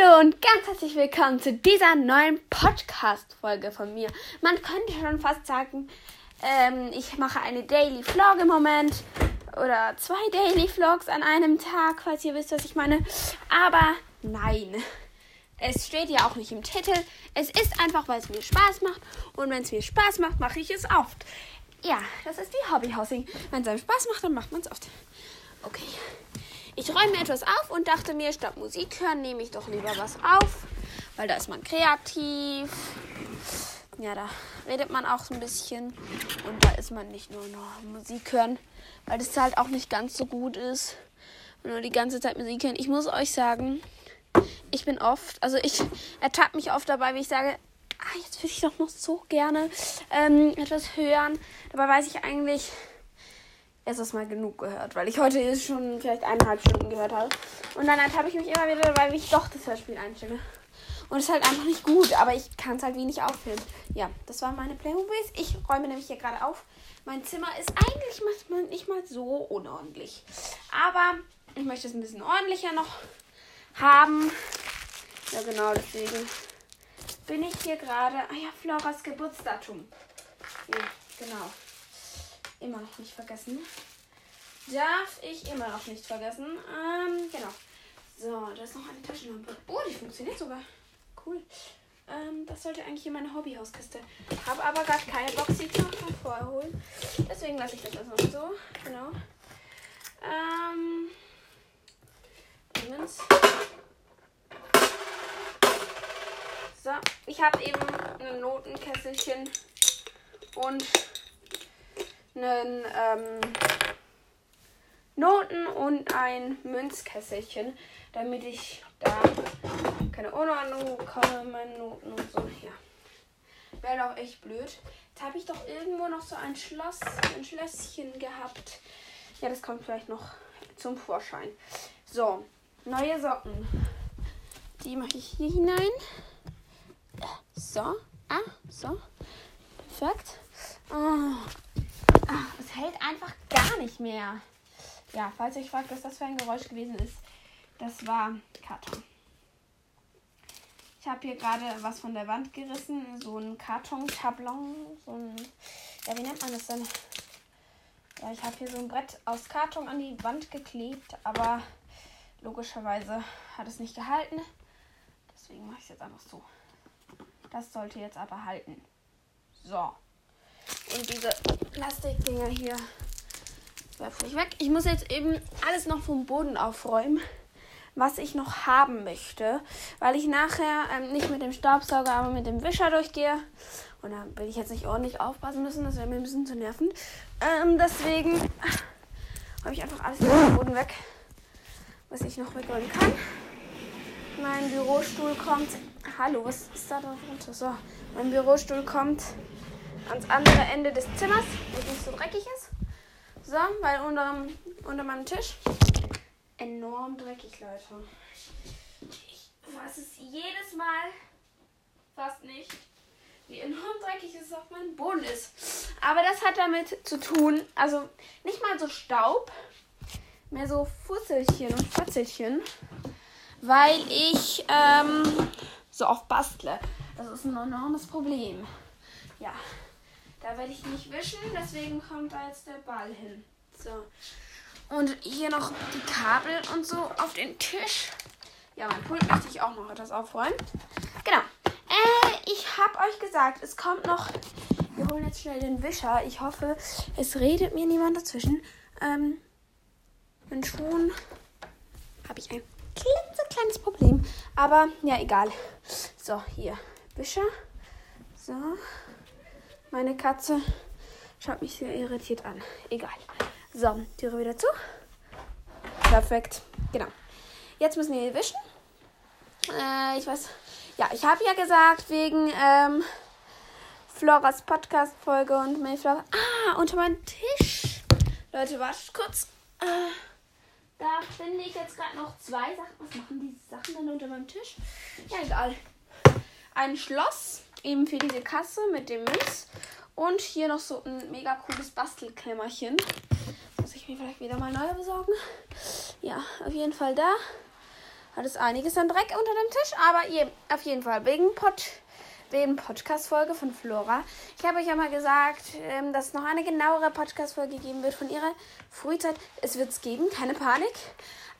Hallo und ganz herzlich willkommen zu dieser neuen Podcast-Folge von mir. Man könnte schon fast sagen, ähm, ich mache eine Daily Vlog im Moment oder zwei Daily Vlogs an einem Tag, falls ihr wisst, was ich meine. Aber nein, es steht ja auch nicht im Titel. Es ist einfach, weil es mir Spaß macht und wenn es mir Spaß macht, mache ich es oft. Ja, das ist wie Hobbyhousing. Wenn es einem Spaß macht, dann macht man es oft. Okay. Ich räume etwas auf und dachte mir, statt Musik hören, nehme ich doch lieber was auf, weil da ist man kreativ. Ja, da redet man auch so ein bisschen und da ist man nicht nur noch Musik hören, weil das halt auch nicht ganz so gut ist, nur die ganze Zeit Musik hören. Ich muss euch sagen, ich bin oft, also ich ertappe mich oft dabei, wie ich sage, ah, jetzt würde ich doch noch so gerne ähm, etwas hören. Dabei weiß ich eigentlich, es ist mal genug gehört, weil ich heute schon vielleicht eineinhalb Stunden gehört habe. Und dann habe ich mich immer wieder dabei, wie ich doch das Hörspiel einstelle. Und es ist halt einfach nicht gut, aber ich kann es halt wenig aufhören. Ja, das waren meine Playmobils. Ich räume nämlich hier gerade auf. Mein Zimmer ist eigentlich manchmal nicht mal so unordentlich. Aber ich möchte es ein bisschen ordentlicher noch haben. Ja, genau, deswegen bin ich hier gerade. Ah ja, Floras Geburtsdatum. Ja, genau immer noch nicht vergessen. Darf ich immer noch nicht vergessen. Ähm, genau. So, da ist noch eine Taschenlampe. Oh, die funktioniert sogar. Cool. Ähm, das sollte eigentlich in meine Hobbyhauskiste. Habe aber gerade keine Box, die ich vorher holen. Deswegen lasse ich das erstmal so. Genau. Ähm. So, ich habe eben ein Notenkesselchen und einen ähm, Noten und ein Münzkesselchen, damit ich da keine Unordnung bekomme, meine Noten und so. Ja. Wäre doch echt blöd. Jetzt habe ich doch irgendwo noch so ein Schloss, ein Schlösschen gehabt. Ja, das kommt vielleicht noch zum Vorschein. So, neue Socken. Die mache ich hier hinein. So, ah, so. Perfekt. Oh, Ach, es hält einfach gar nicht mehr. Ja, falls ihr euch fragt, was das für ein Geräusch gewesen ist, das war Karton. Ich habe hier gerade was von der Wand gerissen, so ein Karton-Tablon, so ein, ja, wie nennt man das denn? Ja, ich habe hier so ein Brett aus Karton an die Wand geklebt, aber logischerweise hat es nicht gehalten. Deswegen mache ich es jetzt einfach so. Das sollte jetzt aber halten. So. Und diese Plastikdinger hier werfe ich weg. Ich muss jetzt eben alles noch vom Boden aufräumen, was ich noch haben möchte, weil ich nachher ähm, nicht mit dem Staubsauger, aber mit dem Wischer durchgehe. Und da will ich jetzt nicht ordentlich aufpassen müssen, das wäre mir ein bisschen zu nerven. Ähm, deswegen habe ich einfach alles vom Boden weg, was ich noch wegräumen kann. Mein Bürostuhl kommt. Hallo, was ist da drunter? So, mein Bürostuhl kommt ans andere Ende des Zimmers, wo es nicht so dreckig ist. So, weil unter, unter meinem Tisch enorm dreckig, Leute. Ich weiß es jedes Mal fast nicht, wie enorm dreckig es auf meinem Boden ist. Aber das hat damit zu tun, also nicht mal so Staub, mehr so Fusselchen und Fotzelchen, weil ich ähm, so oft bastle. Das ist ein enormes Problem. Ja. Da werde ich nicht wischen, deswegen kommt da jetzt der Ball hin. So. Und hier noch die Kabel und so auf den Tisch. Ja, mein Pult möchte ich auch noch etwas aufräumen. Genau. Äh, ich habe euch gesagt, es kommt noch. Wir holen jetzt schnell den Wischer. Ich hoffe, es redet mir niemand dazwischen. Ähm, wenn schon, habe ich ein klitzekleines Problem. Aber ja, egal. So, hier. Wischer. So. Meine Katze schaut mich sehr irritiert an. Egal. So, Türe wieder zu. Perfekt. Genau. Jetzt müssen wir hier wischen. Äh, ich weiß. Ja, ich habe ja gesagt, wegen ähm, Floras Podcast-Folge und Mayflower. Ah, unter meinem Tisch. Leute, wartet kurz. Äh, da finde ich jetzt gerade noch zwei Sachen. Was machen diese Sachen denn unter meinem Tisch? Ja, egal. Ein Schloss eben für diese Kasse mit dem Münz. Und hier noch so ein mega cooles Bastelkämmerchen. Muss ich mir vielleicht wieder mal neu besorgen. Ja, auf jeden Fall da. hat es einiges an Dreck unter dem Tisch, aber je, auf jeden Fall wegen Pod, wegen Podcast-Folge von Flora. Ich habe euch ja mal gesagt, ähm, dass es noch eine genauere Podcast-Folge geben wird von ihrer Frühzeit. Es wird es geben, keine Panik.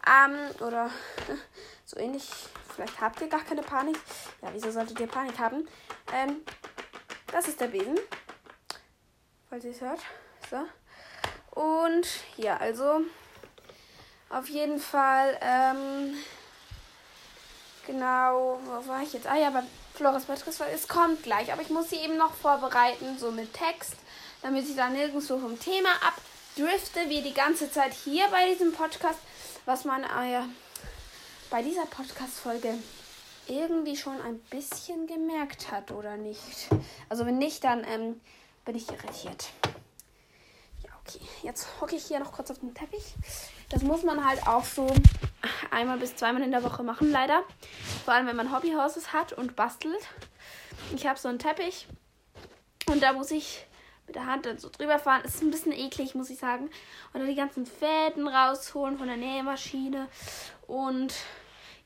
Ähm, oder so ähnlich. Vielleicht habt ihr gar keine Panik. Ja, wieso solltet ihr Panik haben? Ähm, das ist der Besen. Falls ihr es hört. So. Und ja, also auf jeden Fall, ähm, genau, wo war ich jetzt? Ah ja, bei Flores Podcast, es kommt gleich, aber ich muss sie eben noch vorbereiten, so mit Text, damit ich da nirgendwo vom Thema abdrifte, wie die ganze Zeit hier bei diesem Podcast, was man ja, bei dieser Podcast-Folge irgendwie schon ein bisschen gemerkt hat, oder nicht? Also wenn nicht, dann ähm, bin ich irritiert. Okay, jetzt hocke ich hier noch kurz auf dem Teppich. Das muss man halt auch so einmal bis zweimal in der Woche machen, leider. Vor allem, wenn man Hobbyhorses hat und bastelt. Ich habe so einen Teppich und da muss ich mit der Hand dann so drüber fahren. Ist ein bisschen eklig, muss ich sagen. Und dann die ganzen Fäden rausholen von der Nähmaschine. Und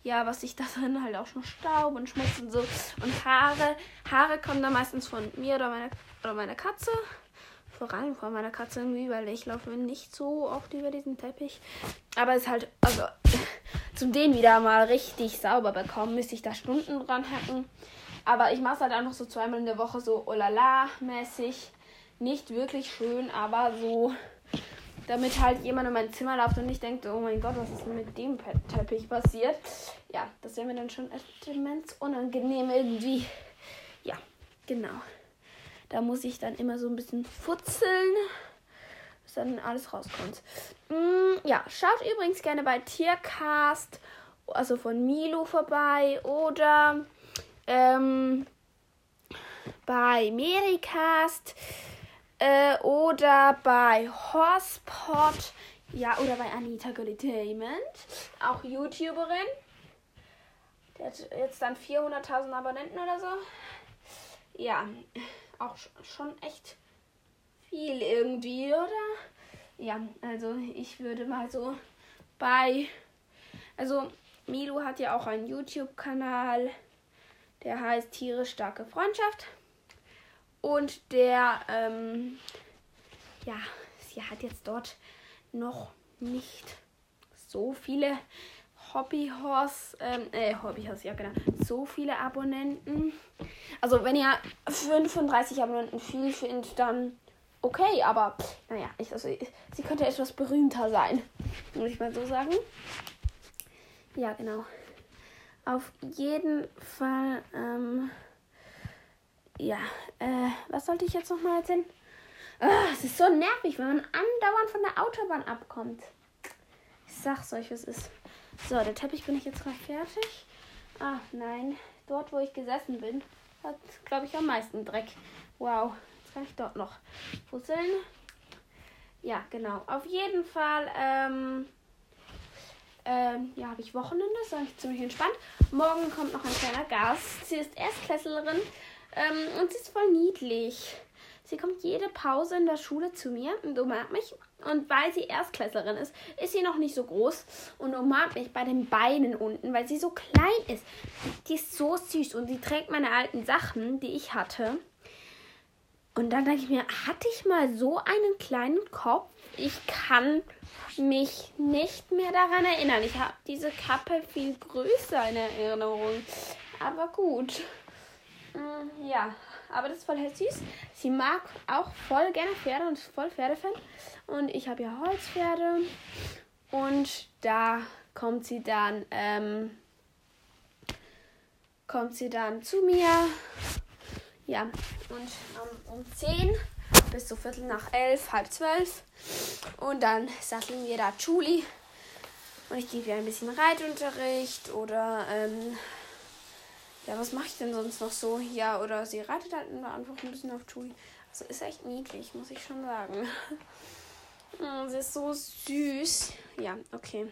ja, was ich da drin halt auch schon Staub und Schmutz und so. Und Haare. Haare kommen da meistens von mir oder meiner, oder meiner Katze vor allem von meiner Katze irgendwie, weil ich laufe nicht so oft über diesen Teppich. Aber es ist halt, also zum den wieder mal richtig sauber bekommen, müsste ich da Stunden dran hacken. Aber ich mache es halt auch noch so zweimal in der Woche so olala-mäßig. Nicht wirklich schön, aber so, damit halt jemand in mein Zimmer läuft und nicht denkt, oh mein Gott, was ist denn mit dem Teppich passiert? Ja, das wäre mir dann schon immens unangenehm irgendwie. Ja, genau. Da muss ich dann immer so ein bisschen futzeln, bis dann alles rauskommt. Mm, ja, schaut übrigens gerne bei Tiercast, also von Milo vorbei oder ähm, bei Mericast äh, oder bei Horsepot. Ja, oder bei Anita Golditainment, auch YouTuberin. Der hat jetzt dann 400.000 Abonnenten oder so. Ja, auch schon echt viel irgendwie, oder? Ja, also ich würde mal so bei. Also Milo hat ja auch einen YouTube-Kanal, der heißt Tiere starke Freundschaft. Und der, ähm, ja, sie hat jetzt dort noch nicht so viele Hobbyhorse, ähm, äh, Hobbyhorse, ja genau, so viele Abonnenten. Also wenn ihr 35 Abonnenten viel findet, dann okay, aber naja, ich, also, sie könnte etwas berühmter sein, muss ich mal so sagen. Ja, genau. Auf jeden Fall, ähm, ja, äh, was sollte ich jetzt nochmal erzählen? Ah, es ist so nervig, wenn man andauernd von der Autobahn abkommt. Ich sag's euch, was ist. So, der Teppich bin ich jetzt mal fertig. Ah, nein. Dort, wo ich gesessen bin, hat, glaube ich, am meisten Dreck. Wow. Jetzt kann ich dort noch fusseln. Ja, genau. Auf jeden Fall, ähm, ähm, ja, habe ich Wochenende. Ist eigentlich ziemlich entspannt. Morgen kommt noch ein kleiner Gast. Sie ist Erstklässlerin ähm, und sie ist voll niedlich. Sie kommt jede Pause in der Schule zu mir und umarmt mich. Und weil sie Erstklässlerin ist, ist sie noch nicht so groß und umarmt mich bei den Beinen unten, weil sie so klein ist. Die ist so süß und sie trägt meine alten Sachen, die ich hatte. Und dann denke ich mir, hatte ich mal so einen kleinen Kopf? Ich kann mich nicht mehr daran erinnern. Ich habe diese Kappe viel größer in Erinnerung. Aber gut. Mm, ja, aber das ist voll süß. Sie mag auch voll gerne Pferde und ist voll Pferdefan. Und ich habe ja Holzpferde. Und da kommt sie dann, ähm, kommt sie dann zu mir. Ja, und um, um 10 bis so Viertel nach 11, halb 12. Und dann satteln wir da Julie. Und ich gebe ihr ein bisschen Reitunterricht oder ähm, ja, was mache ich denn sonst noch so? Ja, oder sie reitet halt einfach ein bisschen auf Julie. Also ist echt niedlich, muss ich schon sagen. Oh, sie ist so süß. Ja, okay.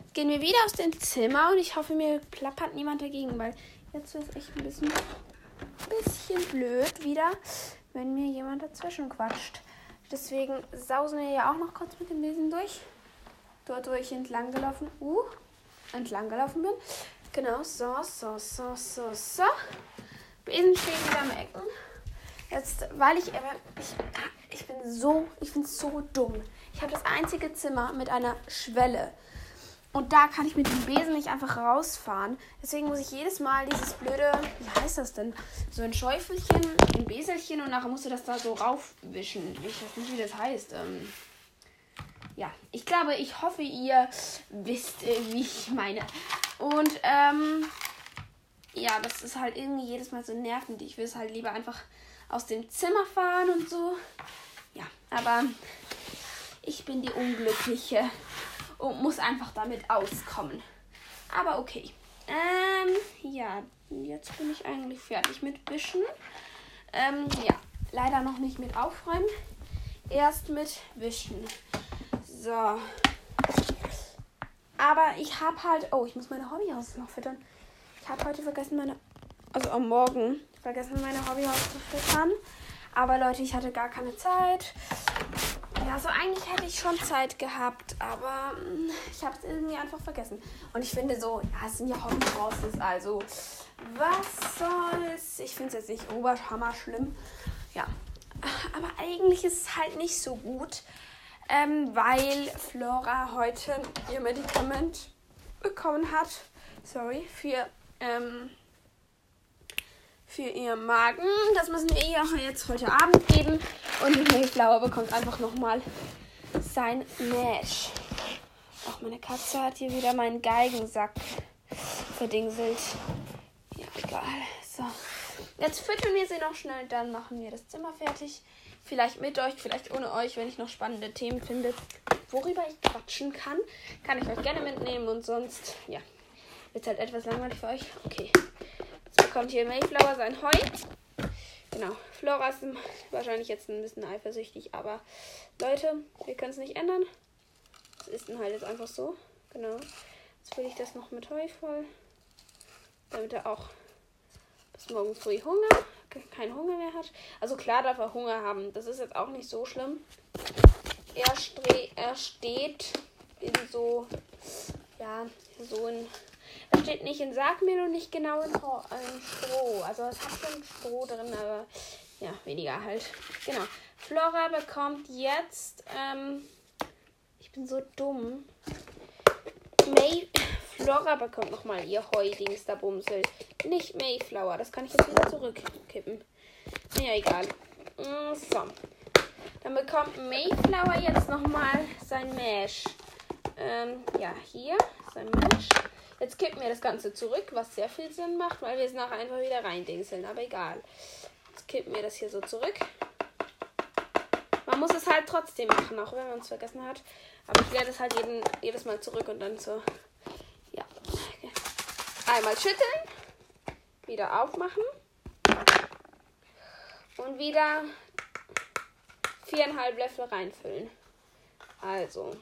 Jetzt gehen wir wieder aus dem Zimmer und ich hoffe, mir plappert niemand dagegen, weil jetzt ist es echt ein bisschen, bisschen blöd wieder, wenn mir jemand dazwischen quatscht. Deswegen sausen wir ja auch noch kurz mit dem Besen durch. Dort, wo ich entlang gelaufen. Uh, entlang gelaufen bin. Genau, so, so, so, so, so. Besen stehen wieder am Ecken. Jetzt, weil ich aber, ich, ich bin so, ich bin so dumm. Ich habe das einzige Zimmer mit einer Schwelle. Und da kann ich mit dem Besen nicht einfach rausfahren. Deswegen muss ich jedes Mal dieses blöde, wie heißt das denn? So ein Schäufelchen, ein Beselchen und nachher musst du das da so raufwischen. Ich weiß nicht, wie das heißt. Ähm ja, ich glaube, ich hoffe, ihr wisst, äh, wie ich meine. Und ähm, ja, das ist halt irgendwie jedes Mal so nervend. Ich will es halt lieber einfach aus dem Zimmer fahren und so. Ja, aber ich bin die Unglückliche und muss einfach damit auskommen. Aber okay. Ähm, ja, jetzt bin ich eigentlich fertig mit Wischen. Ähm, ja, leider noch nicht mit Aufräumen. Erst mit Wischen. So. Aber ich habe halt. Oh, ich muss meine Hobbyhaus noch füttern. Ich habe heute vergessen, meine. Also am Morgen vergessen, meine Hobbyhaus zu füttern. Aber Leute, ich hatte gar keine Zeit. Ja, so eigentlich hätte ich schon Zeit gehabt, aber mm, ich habe es irgendwie einfach vergessen. Und ich finde so, ja, es sind ja Hobbyhorses, also was soll's? Ich finde es jetzt nicht oberhammer schlimm. Ja, aber eigentlich ist es halt nicht so gut, ähm, weil Flora heute ihr Medikament bekommen hat. Sorry, für, ähm, für ihren Magen. Das müssen wir ihr jetzt heute Abend geben. Und die Mayflower bekommt einfach nochmal sein Mash. Auch meine Katze hat hier wieder meinen Geigensack verdingselt. Ja, egal. So. Jetzt füttern wir sie noch schnell, dann machen wir das Zimmer fertig. Vielleicht mit euch, vielleicht ohne euch, wenn ich noch spannende Themen finde, worüber ich quatschen kann. Kann ich euch gerne mitnehmen und sonst, ja, wird halt etwas langweilig für euch. Okay. Jetzt bekommt hier Mayflower sein Heu. Genau. Flora ist wahrscheinlich jetzt ein bisschen eifersüchtig, aber Leute, wir können es nicht ändern. Es ist dann halt jetzt einfach so. Genau. Jetzt fülle ich das noch mit Heu voll. Damit er auch bis morgen früh Hunger, keinen Hunger mehr hat. Also klar darf er Hunger haben. Das ist jetzt auch nicht so schlimm. Er, er steht in so, ja, so in es steht nicht in Sargmehl und nicht genau in, in Stroh. Also es hat schon Stroh drin, aber ja, weniger halt. Genau. Flora bekommt jetzt, ähm, ich bin so dumm. May Flora bekommt nochmal ihr Heudings da Bumsel. Nicht Mayflower. Das kann ich jetzt wieder zurückkippen. Ja, egal. Mm, so. Dann bekommt Mayflower jetzt nochmal sein Mesh. Ähm, ja, hier sein Mesh. Jetzt kippen wir das Ganze zurück, was sehr viel Sinn macht, weil wir es nachher einfach wieder reindingseln. Aber egal. Jetzt kippen wir das hier so zurück. Man muss es halt trotzdem machen, auch wenn man es vergessen hat. Aber ich werde es halt jeden, jedes Mal zurück und dann so. Einmal schütteln. Wieder aufmachen. Und wieder viereinhalb Löffel reinfüllen. Also.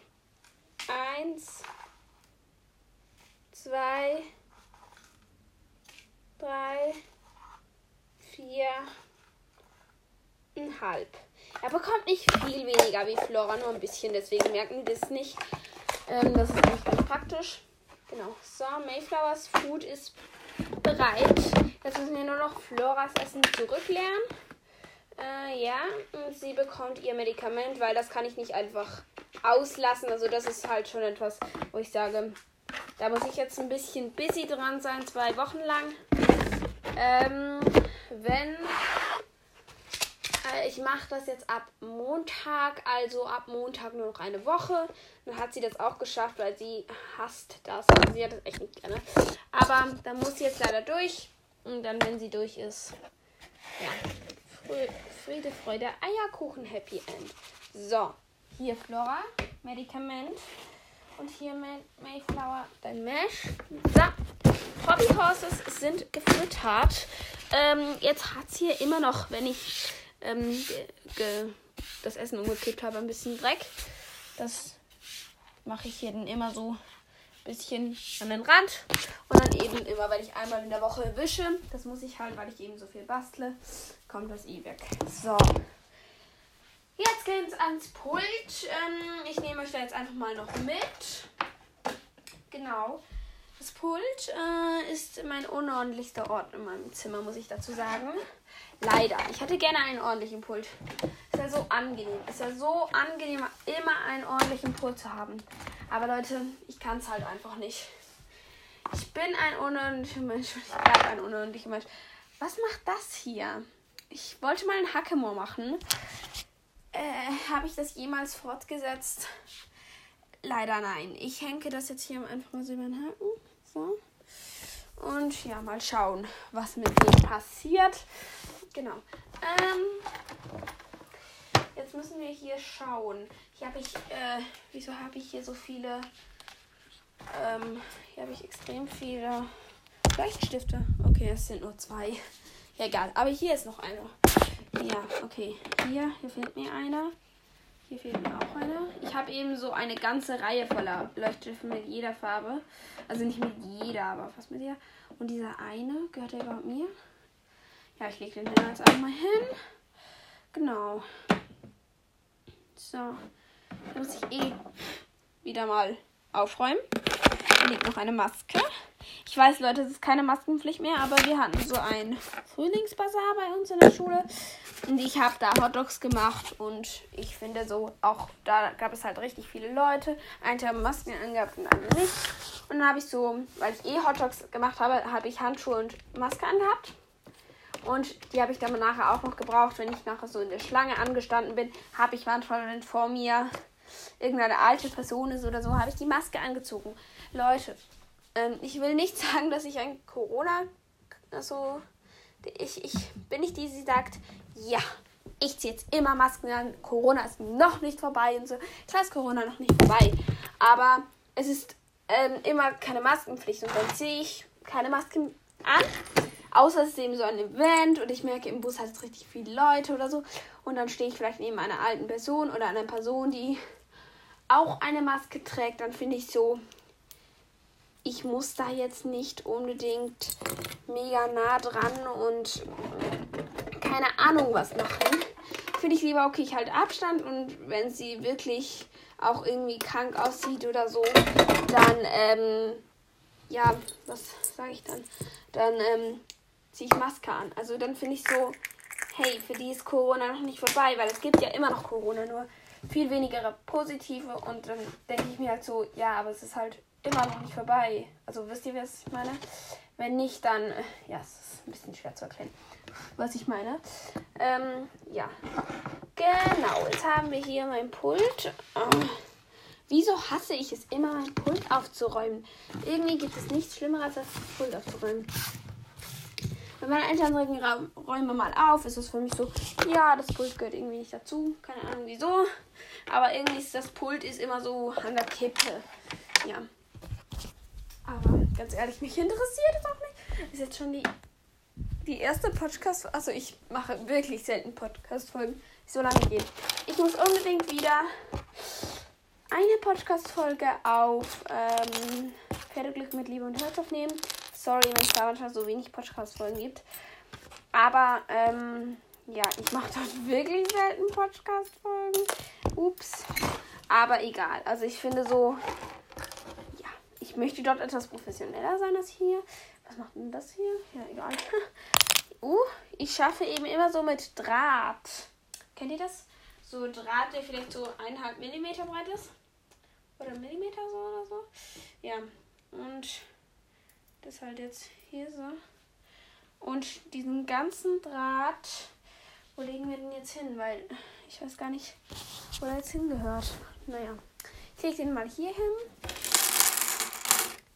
Eins zwei, drei, vier, ein halb. Er bekommt nicht viel weniger wie Flora, nur ein bisschen, deswegen merken die das nicht. Ähm, das ist nicht ganz praktisch. Genau. So, Mayflowers Food ist bereit. Jetzt müssen wir nur noch Floras Essen zurücklernen. Äh, ja, und sie bekommt ihr Medikament, weil das kann ich nicht einfach auslassen. Also das ist halt schon etwas, wo ich sage, da muss ich jetzt ein bisschen busy dran sein, zwei Wochen lang. Ähm, wenn ich mache das jetzt ab Montag, also ab Montag nur noch eine Woche. Dann hat sie das auch geschafft, weil sie hasst das. Also sie hat das echt nicht gerne. Aber dann muss sie jetzt leider durch. Und dann, wenn sie durch ist, ja, Friede, Freude, Eierkuchen, Happy End. So, hier Flora, Medikament. Und hier Mayflower, dein Mesh. So. Hobby Horses sind gefüttert. Ähm, jetzt hat es hier immer noch, wenn ich ähm, das Essen umgekippt habe, ein bisschen Dreck. Das mache ich hier dann immer so ein bisschen an den Rand. Und dann eben immer, wenn ich einmal in der Woche wische, das muss ich halt, weil ich eben so viel bastle, kommt das eh weg. So. Jetzt geht's ans Pult. Ähm, ich nehme euch da jetzt einfach mal noch mit. Genau. Das Pult äh, ist mein unordentlichster Ort in meinem Zimmer, muss ich dazu sagen. Leider. Ich hätte gerne einen ordentlichen Pult. Ist ja so angenehm. Ist ja so angenehm, immer einen ordentlichen Pult zu haben. Aber Leute, ich kann es halt einfach nicht. Ich bin ein unordentlicher Mensch und ich bleibe ein unordentlicher Mensch. Was macht das hier? Ich wollte mal einen Hackemore machen. Äh, Habe ich das jemals fortgesetzt? Leider nein. Ich hänge das jetzt hier einfach mal so über den Haken. So. Und ja, mal schauen, was mit dem passiert. Genau. Ähm, jetzt müssen wir hier schauen. Hier habe ich, äh, wieso habe ich hier so viele, ähm, hier habe ich extrem viele Leuchtstifte. Okay, es sind nur zwei. Ja, egal. Aber hier ist noch einer. Ja, okay. Hier, hier fehlt mir einer. Hier fehlt mir auch einer. Ich habe eben so eine ganze Reihe voller Leuchtstifte mit jeder Farbe. Also nicht mit jeder, aber fast mit jeder. Und dieser eine, gehört der überhaupt mir? Ja, ich lege den dann jetzt auch mal hin. Genau. So. Da muss ich eh wieder mal aufräumen. Da liegt noch eine Maske. Ich weiß, Leute, es ist keine Maskenpflicht mehr, aber wir hatten so ein Frühlingsbasar bei uns in der Schule. Und ich habe da Hotdogs gemacht und ich finde so, auch da gab es halt richtig viele Leute. Einige haben Masken angehabt und andere nicht. Und dann habe ich so, weil ich eh Hotdogs gemacht habe, habe ich Handschuhe und Maske angehabt. Und die habe ich dann nachher auch noch gebraucht, wenn ich nachher so in der Schlange angestanden bin, habe ich manchmal, wenn vor mir irgendeine alte Person ist oder so, habe ich die Maske angezogen. Leute, ähm, ich will nicht sagen, dass ich ein Corona, also ich, ich bin nicht die, die sagt, ja, ich ziehe jetzt immer Masken an, Corona ist noch nicht vorbei und so. Klar ist Corona noch nicht vorbei, aber es ist ähm, immer keine Maskenpflicht und dann ziehe ich keine Masken an. Außer es ist eben so ein Event und ich merke, im Bus hat es richtig viele Leute oder so. Und dann stehe ich vielleicht neben einer alten Person oder einer Person, die auch eine Maske trägt. Dann finde ich so, ich muss da jetzt nicht unbedingt mega nah dran und keine Ahnung was machen. Finde ich lieber, okay, ich halte Abstand und wenn sie wirklich auch irgendwie krank aussieht oder so, dann, ähm, ja, was sage ich dann? Dann, ähm, ziehe ich Maske an. Also dann finde ich so, hey, für die ist Corona noch nicht vorbei, weil es gibt ja immer noch Corona, nur viel weniger positive und dann denke ich mir halt so, ja, aber es ist halt immer noch nicht vorbei. Also wisst ihr, was ich meine? Wenn nicht, dann, äh, ja, es ist ein bisschen schwer zu erklären, was ich meine. Ähm, ja. Genau, jetzt haben wir hier mein Pult. Ähm, wieso hasse ich es immer, mein Pult aufzuräumen? Irgendwie gibt es nichts Schlimmeres, als das Pult aufzuräumen. Wenn meine Eltern sagen, räume mal auf, ist es für mich so, ja, das Pult gehört irgendwie nicht dazu. Keine Ahnung wieso. Aber irgendwie ist das Pult ist immer so an der Kippe. Ja. Aber ganz ehrlich, mich interessiert es auch nicht. Ist jetzt schon die, die erste Podcast. Also ich mache wirklich selten Podcast-Folgen, die so lange gehen. Ich muss unbedingt wieder eine Podcast-Folge auf ähm, Pferdeglück mit Liebe und Herz aufnehmen. Sorry, wenn es da manchmal so wenig Podcast-Folgen gibt. Aber ähm, ja, ich mache dort wirklich selten Podcast-Folgen. Ups. Aber egal. Also ich finde so, ich möchte dort etwas professioneller sein als hier. Was macht denn das hier? Ja, egal. uh, ich schaffe eben immer so mit Draht. Kennt ihr das? So Draht, der vielleicht so eineinhalb Millimeter breit ist. Oder Millimeter so oder so. Ja. Und das halt jetzt hier so. Und diesen ganzen Draht, wo legen wir den jetzt hin? Weil ich weiß gar nicht, wo er jetzt hingehört. Naja. Ich lege den mal hier hin.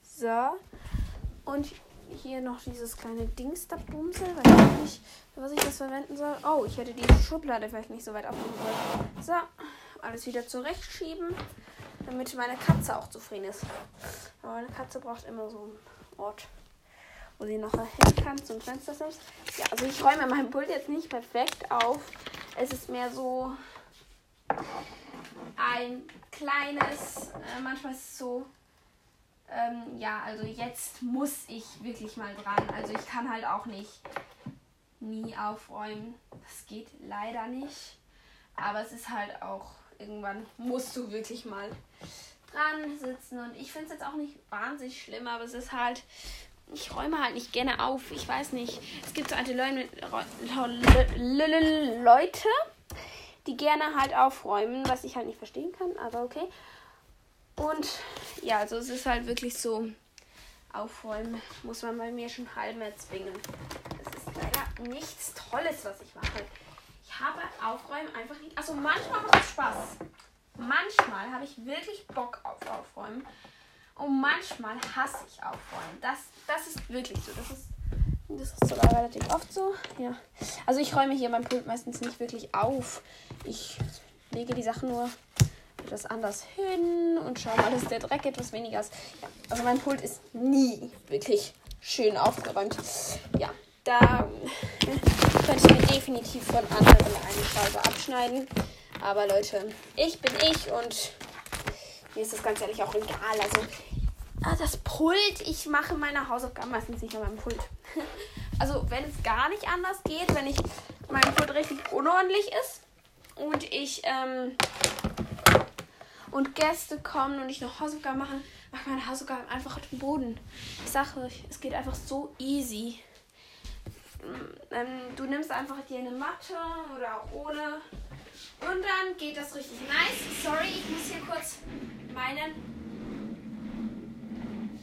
So. Und hier noch dieses kleine Dings da Bumsel. Weiß ich nicht, was ich das verwenden soll. Oh, ich hätte die Schublade vielleicht nicht so weit aufnehmen sollen. So. Alles wieder zurechtschieben, damit meine Katze auch zufrieden ist. Aber meine Katze braucht immer so einen Ort, wo sie noch hin kann zum Fenster selbst. Ja, also ich räume meinen Pult jetzt nicht perfekt auf. Es ist mehr so ein kleines, äh, manchmal ist es so ähm, ja, also jetzt muss ich wirklich mal dran. Also ich kann halt auch nicht nie aufräumen. Das geht leider nicht. Aber es ist halt auch, irgendwann musst du wirklich mal dran sitzen. Und ich finde es jetzt auch nicht wahnsinnig schlimm, aber es ist halt, ich räume halt nicht gerne auf. Ich weiß nicht. Es gibt so alte Leute, Leute, die gerne halt aufräumen, was ich halt nicht verstehen kann, aber okay. Und ja, also es ist halt wirklich so, aufräumen muss man bei mir schon halb mehr zwingen. Das ist leider nichts Tolles, was ich mache. Ich habe Aufräumen einfach nicht. Also manchmal macht es Spaß. Manchmal habe ich wirklich Bock auf Aufräumen. Und manchmal hasse ich Aufräumen. Das, das ist wirklich so. Das ist, das ist sogar relativ oft so. Ja. Also ich räume hier mein Pult meistens nicht wirklich auf. Ich lege die Sachen nur etwas anders hin und schau mal, dass der Dreck etwas weniger ist. Ja, also mein Pult ist nie wirklich schön aufgeräumt. Ja, da könnte ich mir definitiv von anderen eine Scheibe abschneiden. Aber Leute, ich bin ich und mir ist das ganz ehrlich auch egal. Also ah, das Pult, ich mache meine Hausaufgaben meistens nicht an meinem Pult. Also wenn es gar nicht anders geht, wenn ich mein Pult richtig unordentlich ist und ich ähm, und Gäste kommen und ich noch Hausaufgaben mache, mache meine Hausaufgaben einfach auf dem Boden. Ich sage euch, es geht einfach so easy. Mm, ähm, du nimmst einfach dir eine Matte oder auch ohne. Und dann geht das richtig nice. Sorry, ich muss hier kurz meinen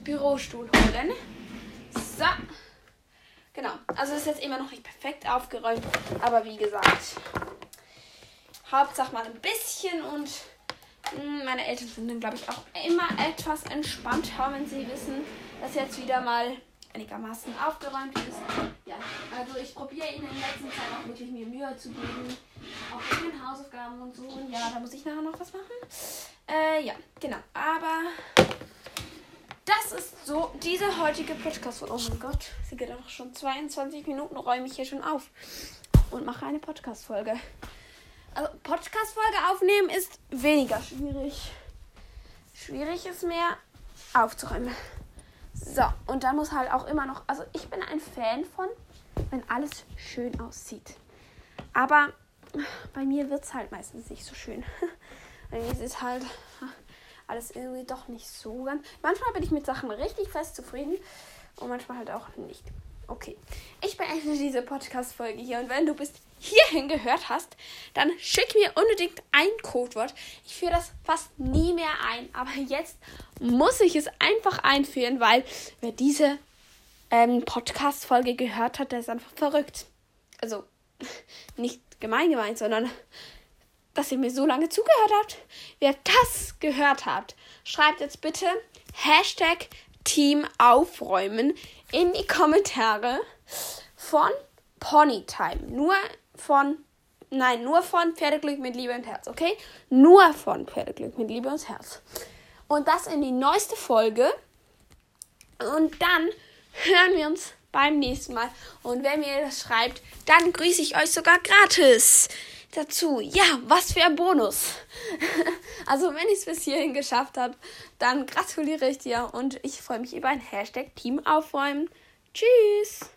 Bürostuhl holen. So. Genau. Also ist jetzt immer noch nicht perfekt aufgeräumt. Aber wie gesagt, Hauptsache mal ein bisschen und meine Eltern sind dann, glaube ich, auch immer etwas entspannter, wenn sie wissen, dass jetzt wieder mal einigermaßen aufgeräumt ist. Ja, also ich probiere ihnen in letzter Zeit auch wirklich mir Mühe zu geben. Auch mit den Hausaufgaben und so. Und ja, da muss ich nachher noch was machen. Äh, ja, genau. Aber das ist so diese heutige Podcast-Folge. Oh mein Gott, sie geht auch schon 22 Minuten, räume ich hier schon auf. Und mache eine Podcast-Folge. Also Podcast-Folge aufnehmen ist weniger schwierig. Schwierig ist mehr aufzuräumen. So, und dann muss halt auch immer noch. Also ich bin ein Fan von, wenn alles schön aussieht. Aber bei mir wird es halt meistens nicht so schön. bei mir ist halt alles irgendwie doch nicht so ganz. Manchmal bin ich mit Sachen richtig fest zufrieden und manchmal halt auch nicht. Okay, ich beende diese Podcast-Folge hier und wenn du bis hierhin gehört hast, dann schick mir unbedingt ein Codewort. Ich führe das fast nie mehr ein, aber jetzt muss ich es einfach einführen, weil wer diese ähm, Podcast-Folge gehört hat, der ist einfach verrückt. Also nicht gemein gemeint, sondern dass ihr mir so lange zugehört habt. Wer das gehört habt, schreibt jetzt bitte Hashtag Team aufräumen in die Kommentare von Ponytime. Nur von, nein, nur von Pferdeglück mit Liebe und Herz, okay? Nur von Pferdeglück mit Liebe und Herz. Und das in die neueste Folge. Und dann hören wir uns beim nächsten Mal. Und wenn mir das schreibt, dann grüße ich euch sogar gratis dazu. Ja, was für ein Bonus. also, wenn ich es bis hierhin geschafft habe, dann gratuliere ich dir und ich freue mich über ein Hashtag Team aufräumen. Tschüss.